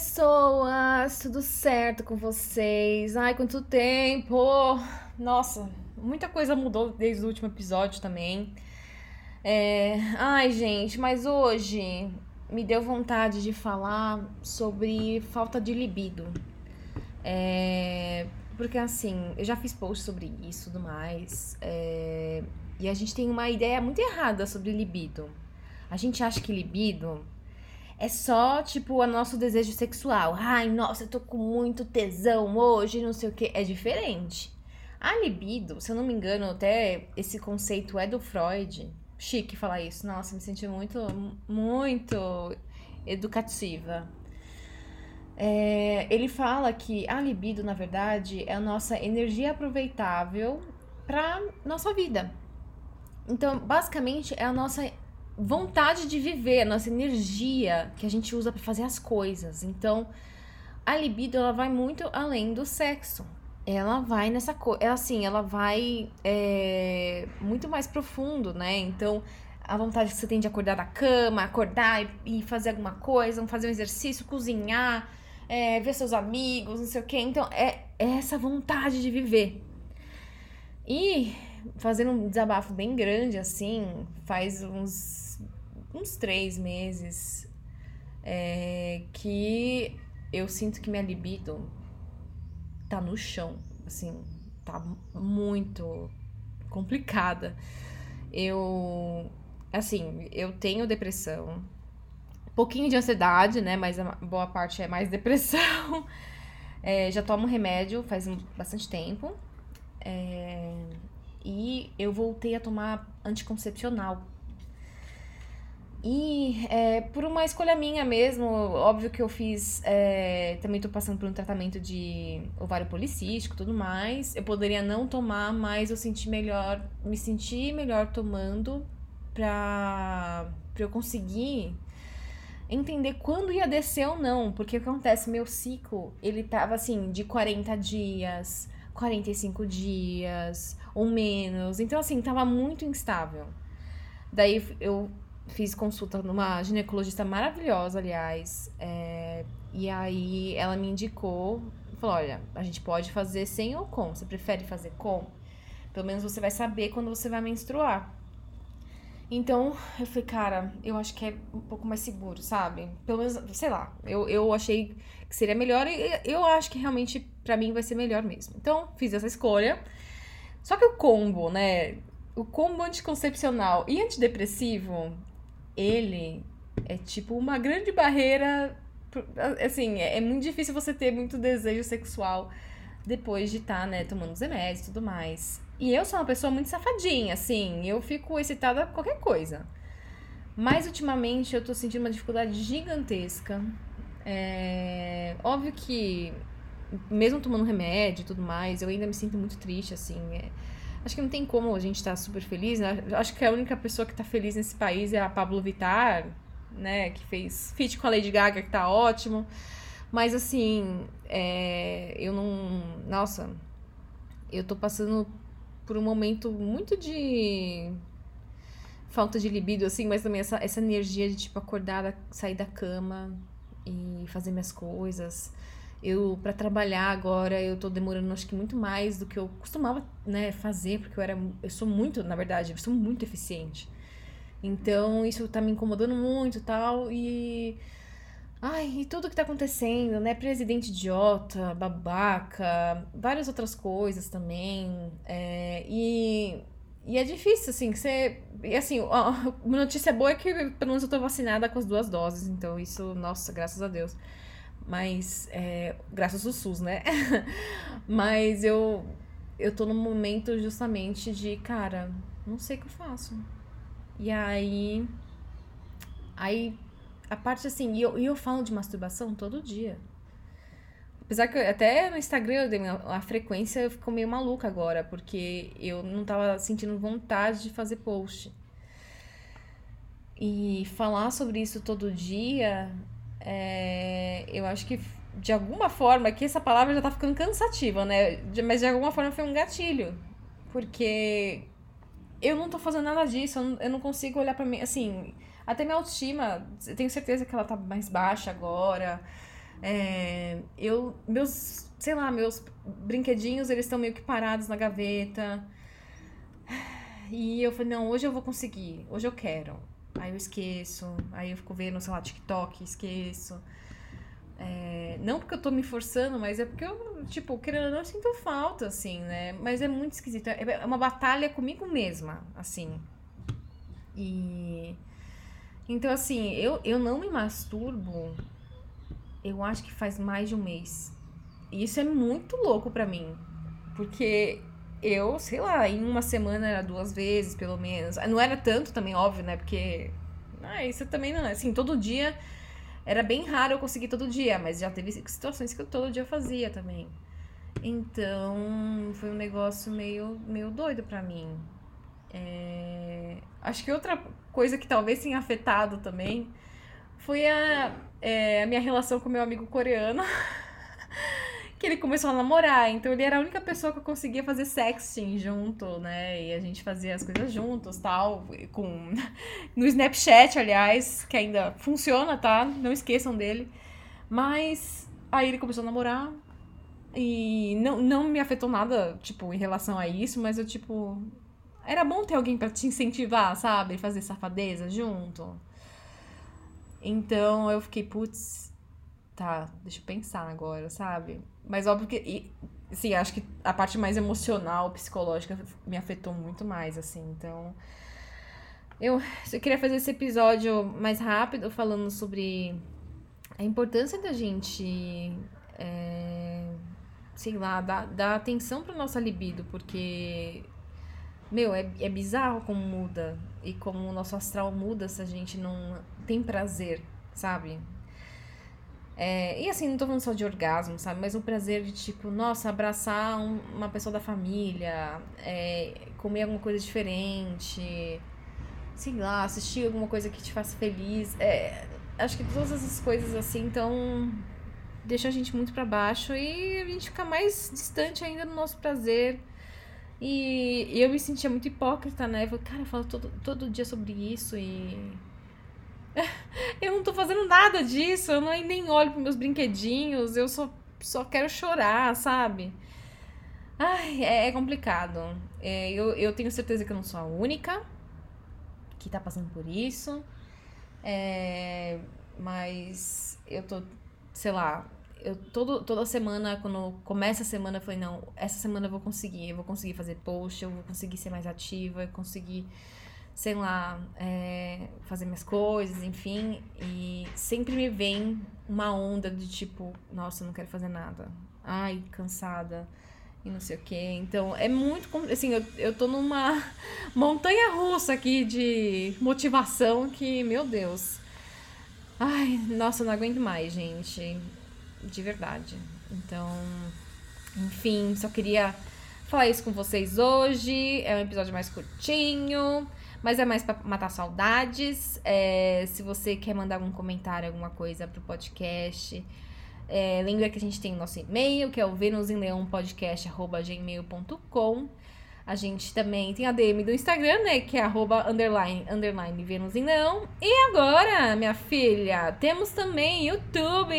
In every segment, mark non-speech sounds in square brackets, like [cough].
pessoas! Tudo certo com vocês? Ai, quanto tempo! Nossa, muita coisa mudou desde o último episódio também. É... Ai, gente, mas hoje me deu vontade de falar sobre falta de libido. É... Porque assim, eu já fiz post sobre isso e tudo mais. É... E a gente tem uma ideia muito errada sobre libido. A gente acha que libido é só, tipo, o nosso desejo sexual. Ai, nossa, eu tô com muito tesão hoje, não sei o que. É diferente. A libido, se eu não me engano, até esse conceito é do Freud. Chique falar isso. Nossa, me senti muito, muito educativa. É, ele fala que a libido, na verdade, é a nossa energia aproveitável para nossa vida. Então, basicamente, é a nossa vontade de viver, a nossa energia que a gente usa para fazer as coisas. Então, a libido ela vai muito além do sexo. Ela vai nessa coisa, ela assim, ela vai é, muito mais profundo, né? Então, a vontade que você tem de acordar da cama, acordar e, e fazer alguma coisa, fazer um exercício, cozinhar, é, ver seus amigos, não sei o quê. Então, é, é essa vontade de viver. E fazendo um desabafo bem grande, assim, faz uns, uns três meses é, que eu sinto que minha libido tá no chão, assim, tá muito complicada. Eu, assim, eu tenho depressão, pouquinho de ansiedade, né, mas a boa parte é mais [laughs] depressão. É, já tomo remédio faz bastante tempo. É, e eu voltei a tomar anticoncepcional. E é, por uma escolha minha mesmo, óbvio que eu fiz. É, também tô passando por um tratamento de ovário policístico tudo mais. Eu poderia não tomar, mas eu senti melhor, me senti melhor tomando pra, pra eu conseguir entender quando ia descer ou não. Porque o que acontece? Meu ciclo, ele tava assim, de 40 dias, 45 dias ou menos. Então, assim, tava muito instável. Daí eu fiz consulta numa ginecologista maravilhosa, aliás. É, e aí ela me indicou, falou: olha, a gente pode fazer sem ou com. Você prefere fazer com? Pelo menos você vai saber quando você vai menstruar. Então, eu falei, cara, eu acho que é um pouco mais seguro, sabe? Pelo menos, sei lá, eu, eu achei que seria melhor e eu acho que realmente para mim vai ser melhor mesmo. Então, fiz essa escolha. Só que o combo, né? O combo anticoncepcional e antidepressivo, ele é tipo uma grande barreira. Assim, é, é muito difícil você ter muito desejo sexual depois de estar, tá, né, tomando os remédios e tudo mais. E eu sou uma pessoa muito safadinha, assim, eu fico excitada com qualquer coisa. Mas ultimamente eu tô sentindo uma dificuldade gigantesca. É... Óbvio que, mesmo tomando remédio e tudo mais, eu ainda me sinto muito triste, assim. É... Acho que não tem como a gente estar tá super feliz, né? Acho que a única pessoa que tá feliz nesse país é a Pablo Vittar, né? Que fez feat com a Lady Gaga, que tá ótimo. Mas assim, é... eu não. Nossa, eu tô passando por um momento muito de falta de libido, assim, mas também essa, essa energia de, tipo, acordar, sair da cama e fazer minhas coisas. Eu, para trabalhar agora, eu tô demorando, acho que muito mais do que eu costumava, né, fazer, porque eu era, eu sou muito, na verdade, eu sou muito eficiente. Então, isso tá me incomodando muito tal, e Ai, e tudo que tá acontecendo, né? Presidente idiota, babaca, várias outras coisas também. É, e, e é difícil, assim, que você. E assim, [laughs] a notícia boa é que pelo menos eu tô vacinada com as duas doses, então isso, nossa, graças a Deus. Mas, é, graças ao SUS, né? [laughs] Mas eu, eu tô num momento justamente de, cara, não sei o que eu faço. E aí. Aí a parte assim, e eu, eu falo de masturbação todo dia. Apesar que eu, até no Instagram a frequência ficou meio maluca agora, porque eu não tava sentindo vontade de fazer post. E falar sobre isso todo dia, é, eu acho que de alguma forma, aqui essa palavra já tá ficando cansativa, né? Mas de alguma forma foi um gatilho. Porque eu não tô fazendo nada disso, eu não, eu não consigo olhar para mim, assim, até minha autoestima, eu tenho certeza que ela tá mais baixa agora. É, eu, meus, sei lá, meus brinquedinhos, eles estão meio que parados na gaveta. E eu falei, não, hoje eu vou conseguir, hoje eu quero. Aí eu esqueço, aí eu fico vendo, sei lá, TikTok, esqueço. É, não porque eu tô me forçando, mas é porque eu, tipo, querendo ou não, eu sinto falta, assim, né? Mas é muito esquisito. É, é uma batalha comigo mesma, assim. E. Então, assim, eu, eu não me masturbo, eu acho que faz mais de um mês. E isso é muito louco para mim. Porque eu, sei lá, em uma semana era duas vezes, pelo menos. Não era tanto também, óbvio, né? Porque. Ah, isso também não é. Assim, todo dia. Era bem raro eu conseguir todo dia, mas já teve situações que eu todo dia fazia também. Então, foi um negócio meio, meio doido para mim. É... Acho que outra coisa que talvez tenha afetado também foi a, é, a minha relação com meu amigo coreano. [laughs] que ele começou a namorar, então ele era a única pessoa que eu conseguia fazer sexting junto, né? E a gente fazia as coisas juntos, tal, com [laughs] no Snapchat, aliás, que ainda funciona, tá? Não esqueçam dele. Mas aí ele começou a namorar e não, não me afetou nada, tipo, em relação a isso, mas eu tipo era bom ter alguém para te incentivar, sabe? Fazer safadeza junto. Então eu fiquei, putz, tá, deixa eu pensar agora, sabe? Mas óbvio que. E, sim, acho que a parte mais emocional, psicológica, me afetou muito mais, assim. Então. Eu, eu queria fazer esse episódio mais rápido, falando sobre a importância da gente. É, sei lá, dar, dar atenção pra nossa libido, porque. Meu, é, é bizarro como muda. E como o nosso astral muda se a gente não tem prazer, sabe? É, e assim, não tô falando só de orgasmo, sabe? Mas o prazer de, tipo, nossa, abraçar um, uma pessoa da família, é, comer alguma coisa diferente, sei lá, assistir alguma coisa que te faça feliz. É, acho que todas essas coisas assim, então, deixam a gente muito para baixo e a gente fica mais distante ainda do nosso prazer. E, eu me sentia muito hipócrita, né? Eu cara, eu falo todo, todo dia sobre isso e [laughs] eu não tô fazendo nada disso, eu não, nem olho pros meus brinquedinhos, eu só, só quero chorar, sabe? Ai, é, é complicado. É, eu, eu tenho certeza que eu não sou a única que tá passando por isso. É, mas eu tô, sei lá, eu todo, toda semana, quando começa a semana, eu falei, não, essa semana eu vou conseguir, eu vou conseguir fazer post, eu vou conseguir ser mais ativa, eu conseguir sei lá, é, fazer minhas coisas, enfim. E sempre me vem uma onda de tipo, nossa, não quero fazer nada. Ai, cansada. E não sei o quê. Então, é muito. Assim, eu, eu tô numa [laughs] montanha russa aqui de motivação que, meu Deus. Ai, nossa, eu não aguento mais, gente. De verdade. Então, enfim, só queria falar isso com vocês hoje. É um episódio mais curtinho. Mas é mais para matar saudades. É, se você quer mandar algum comentário, alguma coisa pro podcast, é, lembra que a gente tem o nosso e-mail, que é o venusemleão.podcast.gmail.com. A gente também tem a DM do Instagram, né? Que é arroba underline, underline Vênus em Leão. E agora, minha filha, temos também YouTube,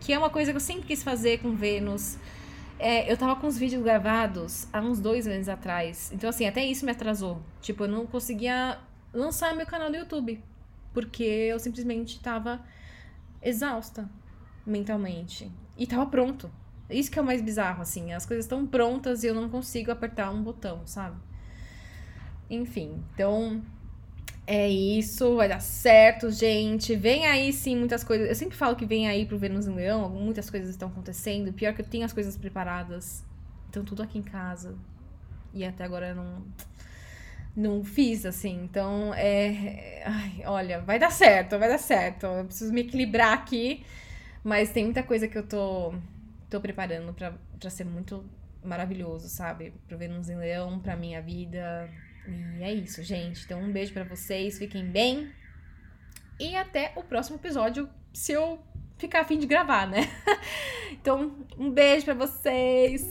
que é uma coisa que eu sempre quis fazer com Vênus. É, eu tava com os vídeos gravados há uns dois meses atrás. Então, assim, até isso me atrasou. Tipo, eu não conseguia lançar meu canal do YouTube. Porque eu simplesmente tava exausta mentalmente. E tava pronto. Isso que é o mais bizarro, assim. As coisas estão prontas e eu não consigo apertar um botão, sabe? Enfim, então é isso, vai dar certo, gente. Vem aí sim muitas coisas. Eu sempre falo que vem aí pro Vênus em Leão, muitas coisas estão acontecendo. Pior que eu tenho as coisas preparadas. Então tudo aqui em casa. E até agora eu não não fiz assim. Então é, ai, olha, vai dar certo, vai dar certo. Eu preciso me equilibrar aqui, mas tem muita coisa que eu tô tô preparando para ser muito maravilhoso, sabe? Pro Vênus em Leão, pra minha vida, e é isso, gente. Então, um beijo para vocês, fiquem bem. E até o próximo episódio, se eu ficar afim de gravar, né? [laughs] então, um beijo para vocês.